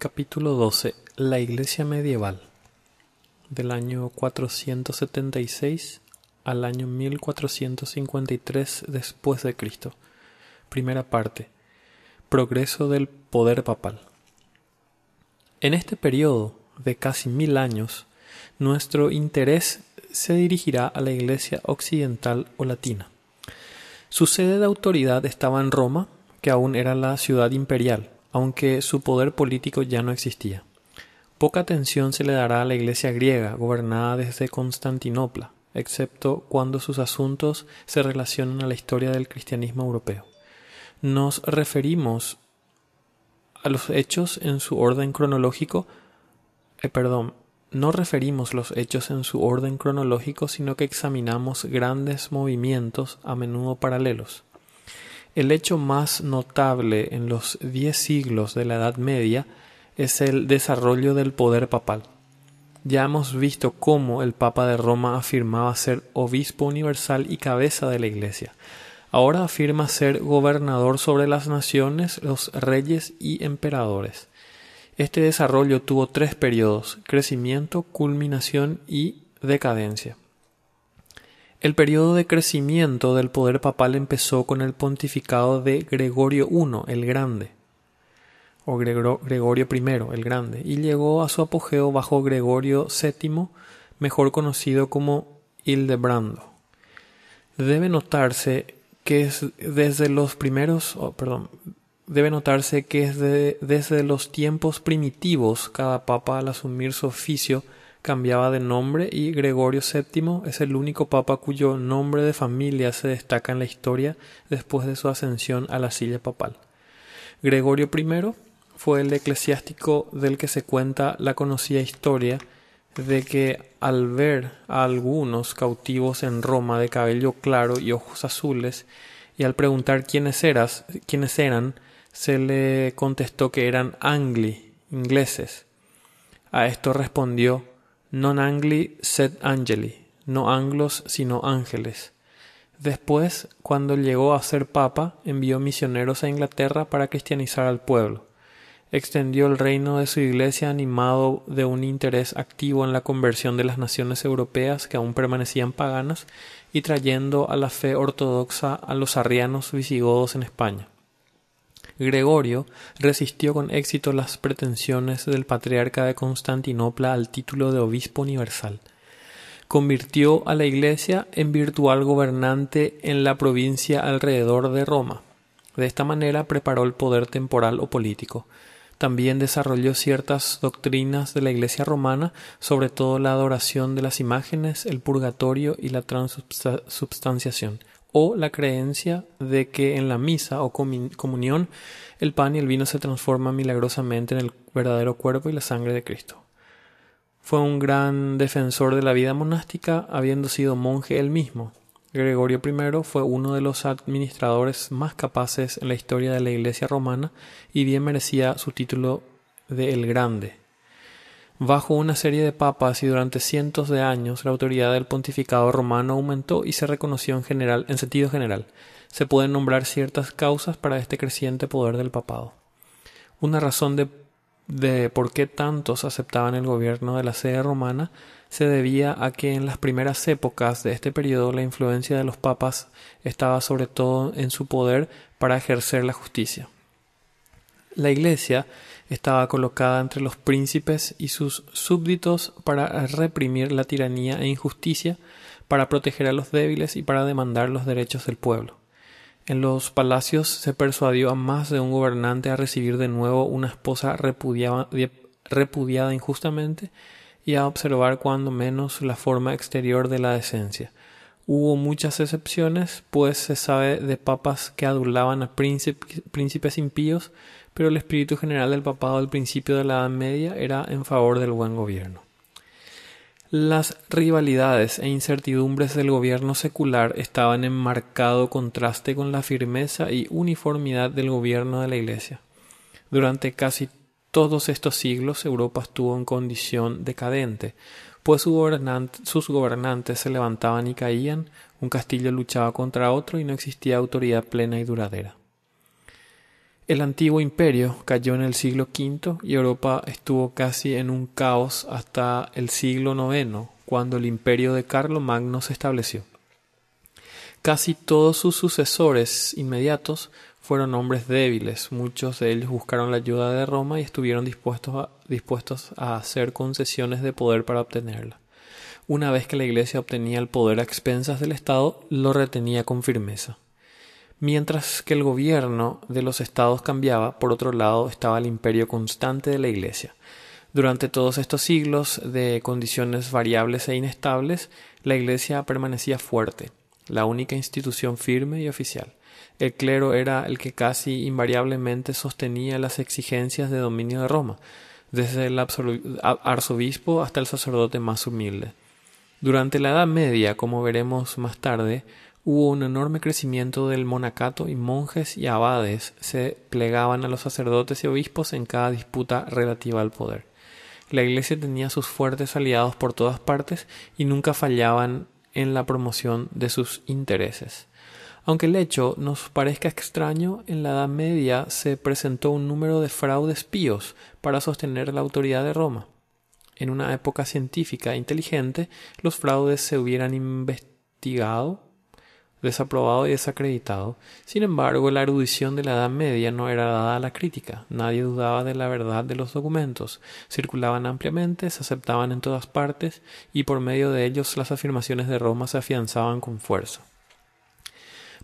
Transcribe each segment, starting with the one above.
Capítulo 12. La Iglesia medieval. Del año 476 al año 1453 después de Cristo. Primera parte. Progreso del poder papal. En este periodo de casi mil años, nuestro interés se dirigirá a la Iglesia occidental o latina. Su sede de autoridad estaba en Roma, que aún era la ciudad imperial aunque su poder político ya no existía. Poca atención se le dará a la Iglesia griega, gobernada desde Constantinopla, excepto cuando sus asuntos se relacionan a la historia del cristianismo europeo. Nos referimos a los hechos en su orden cronológico, eh, perdón, no referimos los hechos en su orden cronológico, sino que examinamos grandes movimientos a menudo paralelos. El hecho más notable en los diez siglos de la Edad Media es el desarrollo del poder papal. Ya hemos visto cómo el Papa de Roma afirmaba ser obispo universal y cabeza de la Iglesia. Ahora afirma ser gobernador sobre las naciones, los reyes y emperadores. Este desarrollo tuvo tres periodos crecimiento, culminación y decadencia. El periodo de crecimiento del poder papal empezó con el pontificado de Gregorio I el Grande, o Gregorio I el Grande, y llegó a su apogeo bajo Gregorio VII, mejor conocido como Hildebrando. Debe notarse que es desde los primeros, perdón, debe notarse que es desde los tiempos primitivos cada papa al asumir su oficio cambiaba de nombre y Gregorio VII es el único papa cuyo nombre de familia se destaca en la historia después de su ascensión a la silla papal. Gregorio I fue el eclesiástico del que se cuenta la conocida historia de que al ver a algunos cautivos en Roma de cabello claro y ojos azules, y al preguntar quiénes, eras, quiénes eran, se le contestó que eran angli, ingleses. A esto respondió non angli sed angeli, no anglos sino ángeles. Después, cuando llegó a ser papa, envió misioneros a Inglaterra para cristianizar al pueblo. Extendió el reino de su iglesia animado de un interés activo en la conversión de las naciones europeas que aún permanecían paganas y trayendo a la fe ortodoxa a los arrianos visigodos en España. Gregorio resistió con éxito las pretensiones del patriarca de Constantinopla al título de obispo universal. Convirtió a la Iglesia en virtual gobernante en la provincia alrededor de Roma. De esta manera preparó el poder temporal o político. También desarrolló ciertas doctrinas de la Iglesia romana, sobre todo la adoración de las imágenes, el purgatorio y la transubstanciación o la creencia de que en la misa o comunión el pan y el vino se transforman milagrosamente en el verdadero cuerpo y la sangre de Cristo. Fue un gran defensor de la vida monástica, habiendo sido monje él mismo. Gregorio I fue uno de los administradores más capaces en la historia de la Iglesia romana y bien merecía su título de El Grande. Bajo una serie de papas y durante cientos de años la autoridad del pontificado romano aumentó y se reconoció en general, en sentido general. Se pueden nombrar ciertas causas para este creciente poder del papado. Una razón de, de por qué tantos aceptaban el gobierno de la sede romana se debía a que en las primeras épocas de este periodo la influencia de los papas estaba sobre todo en su poder para ejercer la justicia. La Iglesia estaba colocada entre los príncipes y sus súbditos para reprimir la tiranía e injusticia, para proteger a los débiles y para demandar los derechos del pueblo. En los palacios se persuadió a más de un gobernante a recibir de nuevo una esposa repudiada, repudiada injustamente y a observar cuando menos la forma exterior de la decencia. Hubo muchas excepciones, pues se sabe de papas que adulaban a príncipes impíos, pero el espíritu general del papado al principio de la Edad Media era en favor del buen gobierno. Las rivalidades e incertidumbres del gobierno secular estaban en marcado contraste con la firmeza y uniformidad del gobierno de la Iglesia. Durante casi todos estos siglos Europa estuvo en condición decadente, pues sus gobernantes se levantaban y caían, un castillo luchaba contra otro y no existía autoridad plena y duradera. El antiguo imperio cayó en el siglo V y Europa estuvo casi en un caos hasta el siglo IX, cuando el imperio de Carlomagno se estableció. Casi todos sus sucesores inmediatos fueron hombres débiles, muchos de ellos buscaron la ayuda de Roma y estuvieron dispuestos a, dispuestos a hacer concesiones de poder para obtenerla. Una vez que la Iglesia obtenía el poder a expensas del Estado, lo retenía con firmeza. Mientras que el gobierno de los estados cambiaba, por otro lado estaba el imperio constante de la Iglesia. Durante todos estos siglos de condiciones variables e inestables, la Iglesia permanecía fuerte, la única institución firme y oficial. El clero era el que casi invariablemente sostenía las exigencias de dominio de Roma, desde el arzobispo hasta el sacerdote más humilde. Durante la Edad Media, como veremos más tarde, hubo un enorme crecimiento del monacato y monjes y abades se plegaban a los sacerdotes y obispos en cada disputa relativa al poder. La Iglesia tenía sus fuertes aliados por todas partes y nunca fallaban en la promoción de sus intereses. Aunque el hecho nos parezca extraño, en la Edad Media se presentó un número de fraudes píos para sostener la autoridad de Roma. En una época científica e inteligente, los fraudes se hubieran investigado desaprobado y desacreditado. Sin embargo, la erudición de la Edad Media no era dada a la crítica. Nadie dudaba de la verdad de los documentos. Circulaban ampliamente, se aceptaban en todas partes y por medio de ellos las afirmaciones de Roma se afianzaban con fuerza.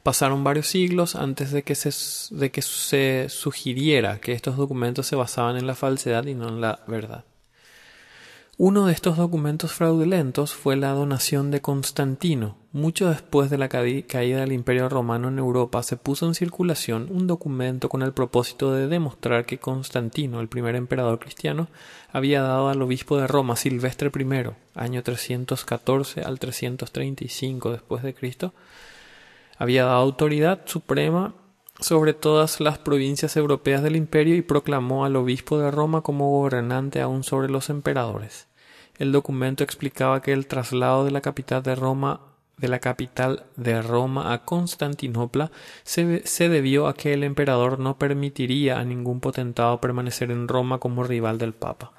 Pasaron varios siglos antes de que, se, de que se sugiriera que estos documentos se basaban en la falsedad y no en la verdad. Uno de estos documentos fraudulentos fue la donación de Constantino. Mucho después de la caída del Imperio Romano en Europa se puso en circulación un documento con el propósito de demostrar que Constantino, el primer emperador cristiano, había dado al obispo de Roma Silvestre I, año 314 al 335 después de Cristo, había dado autoridad suprema sobre todas las provincias europeas del imperio y proclamó al obispo de Roma como gobernante aún sobre los emperadores. El documento explicaba que el traslado de la capital de Roma de la capital de Roma a Constantinopla se, se, debió a que el emperador no permitiría a ningún potentado permanecer en Roma como rival del Papa.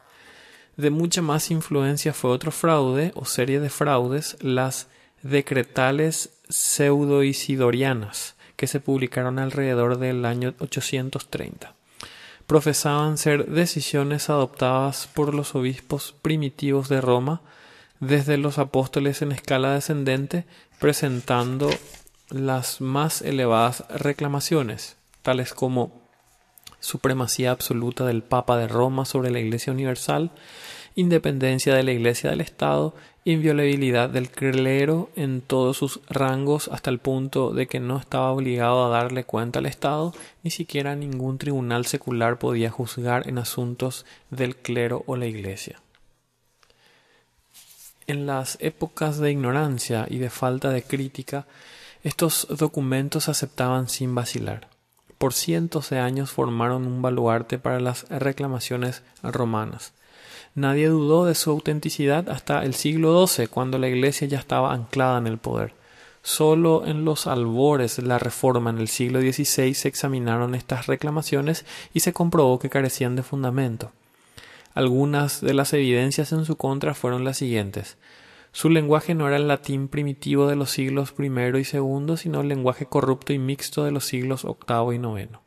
De mucha más influencia fue otro fraude o serie de fraudes, las decretales pseudo-isidorianas, que se publicaron alrededor del año 830. Profesaban ser decisiones adoptadas por los obispos primitivos de Roma, desde los apóstoles en escala descendente, presentando las más elevadas reclamaciones, tales como supremacía absoluta del Papa de Roma sobre la Iglesia Universal, independencia de la Iglesia del Estado inviolabilidad del clero en todos sus rangos hasta el punto de que no estaba obligado a darle cuenta al Estado, ni siquiera ningún tribunal secular podía juzgar en asuntos del clero o la Iglesia. En las épocas de ignorancia y de falta de crítica, estos documentos se aceptaban sin vacilar. Por cientos de años formaron un baluarte para las reclamaciones romanas. Nadie dudó de su autenticidad hasta el siglo XII, cuando la Iglesia ya estaba anclada en el poder. Solo en los albores de la Reforma en el siglo XVI se examinaron estas reclamaciones y se comprobó que carecían de fundamento. Algunas de las evidencias en su contra fueron las siguientes. Su lenguaje no era el latín primitivo de los siglos I y II, sino el lenguaje corrupto y mixto de los siglos VIII y IX.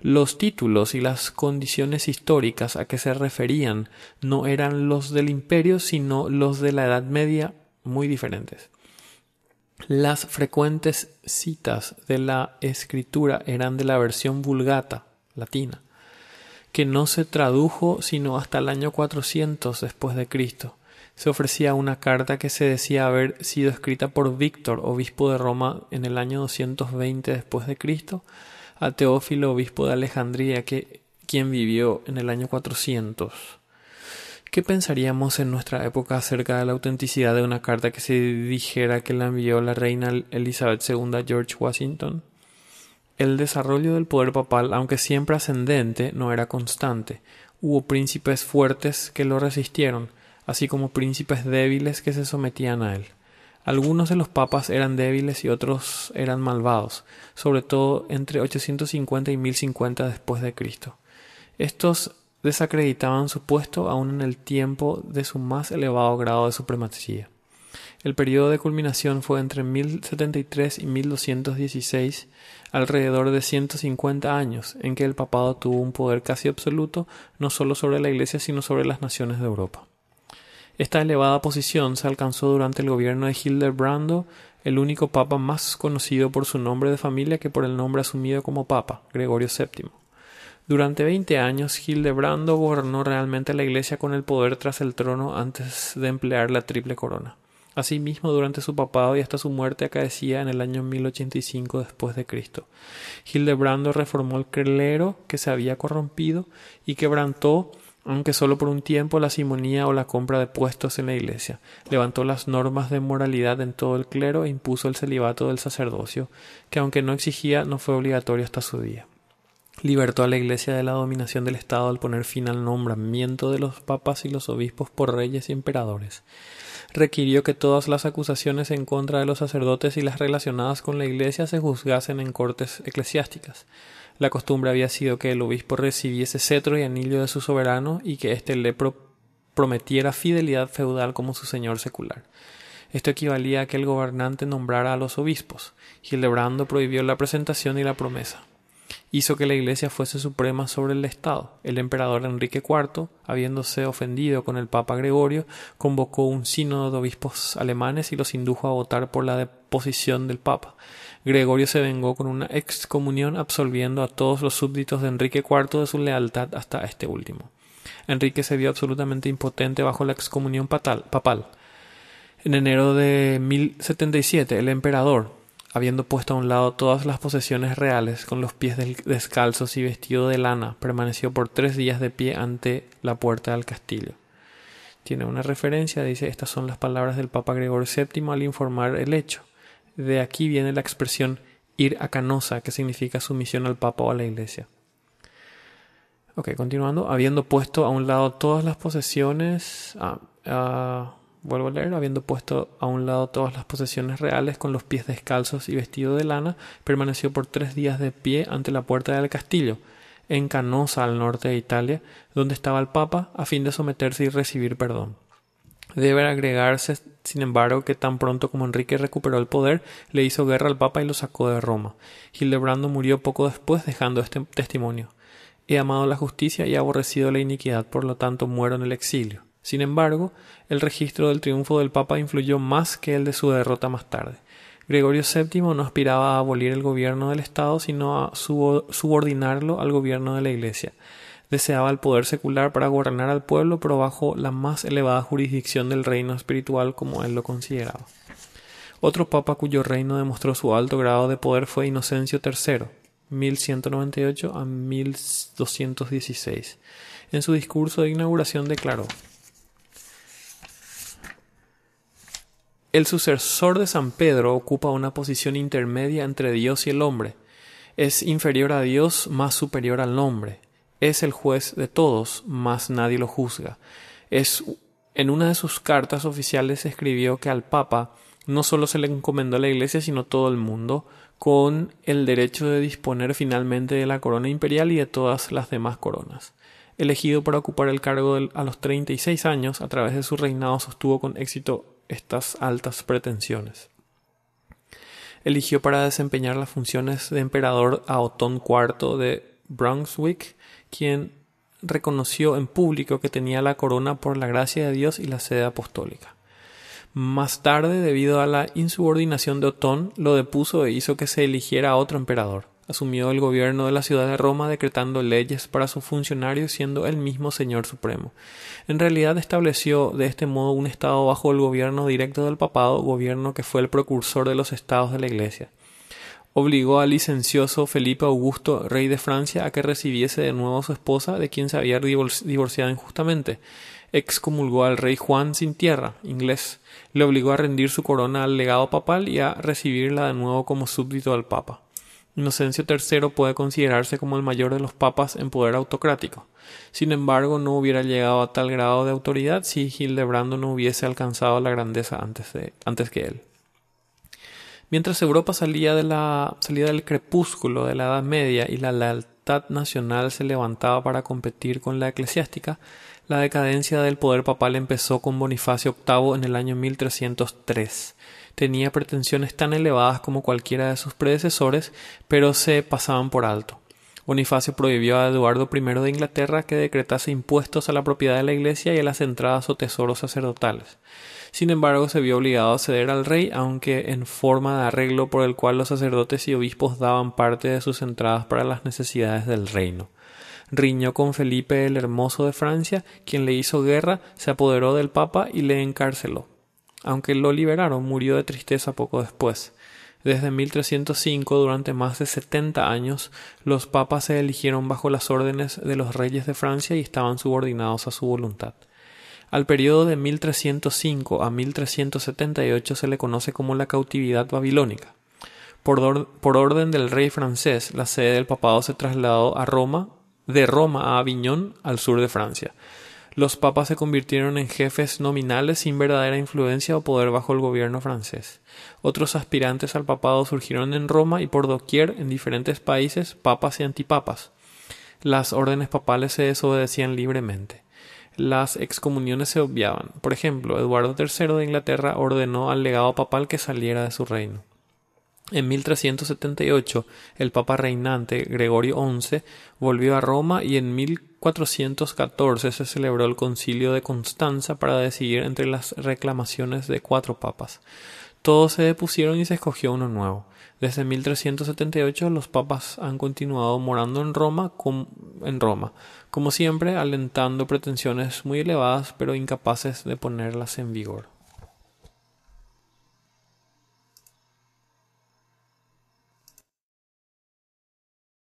Los títulos y las condiciones históricas a que se referían no eran los del imperio, sino los de la Edad Media, muy diferentes. Las frecuentes citas de la escritura eran de la versión vulgata, latina, que no se tradujo sino hasta el año 400 después de Cristo. Se ofrecía una carta que se decía haber sido escrita por Víctor, obispo de Roma, en el año 220 después de Cristo, a Teófilo, obispo de Alejandría, que, quien vivió en el año 400. ¿Qué pensaríamos en nuestra época acerca de la autenticidad de una carta que se dijera que la envió la reina Elizabeth II a George Washington? El desarrollo del poder papal, aunque siempre ascendente, no era constante. Hubo príncipes fuertes que lo resistieron, así como príncipes débiles que se sometían a él. Algunos de los papas eran débiles y otros eran malvados, sobre todo entre 850 y 1050 después de Cristo. Estos desacreditaban su puesto aún en el tiempo de su más elevado grado de supremacía. El periodo de culminación fue entre 1073 y 1216, alrededor de 150 años, en que el papado tuvo un poder casi absoluto no solo sobre la Iglesia sino sobre las naciones de Europa. Esta elevada posición se alcanzó durante el gobierno de Hildebrando, el único papa más conocido por su nombre de familia que por el nombre asumido como papa, Gregorio VII. Durante veinte años, Hildebrando gobernó realmente la Iglesia con el poder tras el trono antes de emplear la triple corona. Asimismo, durante su papado y hasta su muerte acaecía en el año 1085 después de Cristo. Hildebrando reformó el clero que se había corrompido y quebrantó aunque solo por un tiempo, la simonía o la compra de puestos en la Iglesia. Levantó las normas de moralidad en todo el clero e impuso el celibato del sacerdocio, que aunque no exigía, no fue obligatorio hasta su día. Libertó a la Iglesia de la dominación del Estado al poner fin al nombramiento de los papas y los obispos por reyes y emperadores. Requirió que todas las acusaciones en contra de los sacerdotes y las relacionadas con la Iglesia se juzgasen en cortes eclesiásticas. La costumbre había sido que el obispo recibiese cetro y anillo de su soberano y que éste le prometiera fidelidad feudal como su señor secular. Esto equivalía a que el gobernante nombrara a los obispos. Hildebrando prohibió la presentación y la promesa hizo que la Iglesia fuese suprema sobre el Estado. El emperador Enrique IV, habiéndose ofendido con el Papa Gregorio, convocó un sínodo de obispos alemanes y los indujo a votar por la deposición del Papa. Gregorio se vengó con una excomunión absolviendo a todos los súbditos de Enrique IV de su lealtad hasta este último. Enrique se vio absolutamente impotente bajo la excomunión papal. En enero de 1077, el emperador, habiendo puesto a un lado todas las posesiones reales, con los pies descalzos y vestido de lana, permaneció por tres días de pie ante la puerta del castillo. Tiene una referencia, dice, estas son las palabras del Papa Gregorio VII al informar el hecho. De aquí viene la expresión ir a canosa, que significa sumisión al Papa o a la Iglesia. Ok, continuando, habiendo puesto a un lado todas las posesiones, ah, ah, vuelvo a leer, habiendo puesto a un lado todas las posesiones reales con los pies descalzos y vestido de lana, permaneció por tres días de pie ante la puerta del castillo, en Canosa, al norte de Italia, donde estaba el Papa, a fin de someterse y recibir perdón. Debe agregarse, sin embargo, que tan pronto como Enrique recuperó el poder, le hizo guerra al Papa y lo sacó de Roma. Hildebrando murió poco después, dejando este testimonio. He amado la justicia y aborrecido la iniquidad, por lo tanto muero en el exilio. Sin embargo, el registro del triunfo del Papa influyó más que el de su derrota más tarde. Gregorio VII no aspiraba a abolir el gobierno del Estado, sino a subordinarlo al gobierno de la Iglesia. Deseaba el poder secular para gobernar al pueblo, pero bajo la más elevada jurisdicción del reino espiritual como él lo consideraba. Otro papa cuyo reino demostró su alto grado de poder fue Inocencio III, 1198 a 1216. En su discurso de inauguración declaró El sucesor de San Pedro ocupa una posición intermedia entre Dios y el hombre. Es inferior a Dios, más superior al hombre. Es el juez de todos, más nadie lo juzga. Es en una de sus cartas oficiales escribió que al Papa no solo se le encomendó la Iglesia, sino todo el mundo, con el derecho de disponer finalmente de la corona imperial y de todas las demás coronas. Elegido para ocupar el cargo a los 36 años, a través de su reinado sostuvo con éxito estas altas pretensiones. Eligió para desempeñar las funciones de emperador a Otón IV de Brunswick, quien reconoció en público que tenía la corona por la gracia de Dios y la sede apostólica. Más tarde, debido a la insubordinación de Otón, lo depuso e hizo que se eligiera a otro emperador asumió el gobierno de la ciudad de Roma decretando leyes para sus funcionarios siendo el mismo Señor Supremo. En realidad estableció de este modo un Estado bajo el gobierno directo del papado, gobierno que fue el precursor de los estados de la Iglesia. Obligó al licencioso Felipe Augusto, rey de Francia, a que recibiese de nuevo a su esposa, de quien se había divorciado injustamente. Excomulgó al rey Juan sin tierra, inglés. Le obligó a rendir su corona al legado papal y a recibirla de nuevo como súbdito al papa. Inocencio III puede considerarse como el mayor de los papas en poder autocrático. Sin embargo, no hubiera llegado a tal grado de autoridad si Hildebrando no hubiese alcanzado la grandeza antes, de, antes que él. Mientras Europa salía, de la, salida del crepúsculo de la Edad Media y la lealtad nacional se levantaba para competir con la eclesiástica, la decadencia del poder papal empezó con Bonifacio VIII en el año 1303. Tenía pretensiones tan elevadas como cualquiera de sus predecesores, pero se pasaban por alto. Bonifacio prohibió a Eduardo I de Inglaterra que decretase impuestos a la propiedad de la Iglesia y a las entradas o tesoros sacerdotales. Sin embargo, se vio obligado a ceder al rey, aunque en forma de arreglo por el cual los sacerdotes y obispos daban parte de sus entradas para las necesidades del reino. Riñó con Felipe el Hermoso de Francia, quien le hizo guerra, se apoderó del Papa y le encarceló. Aunque lo liberaron, murió de tristeza poco después. Desde 1305, durante más de setenta años, los papas se eligieron bajo las órdenes de los reyes de Francia y estaban subordinados a su voluntad. Al periodo de 1305 a 1378 se le conoce como la cautividad babilónica. Por, por, orden del rey francés, la sede del papado se trasladó a Roma, de Roma a Aviñón, al sur de Francia. Los papas se convirtieron en jefes nominales sin verdadera influencia o poder bajo el gobierno francés. Otros aspirantes al papado surgieron en Roma y por doquier en diferentes países, papas y antipapas. Las órdenes papales se desobedecían libremente las excomuniones se obviaban. Por ejemplo, Eduardo III de Inglaterra ordenó al legado papal que saliera de su reino. En 1378, el papa reinante Gregorio XI volvió a Roma y en 1414 se celebró el concilio de Constanza para decidir entre las reclamaciones de cuatro papas. Todos se depusieron y se escogió uno nuevo. Desde 1378 los papas han continuado morando en Roma, en Roma, como siempre alentando pretensiones muy elevadas pero incapaces de ponerlas en vigor.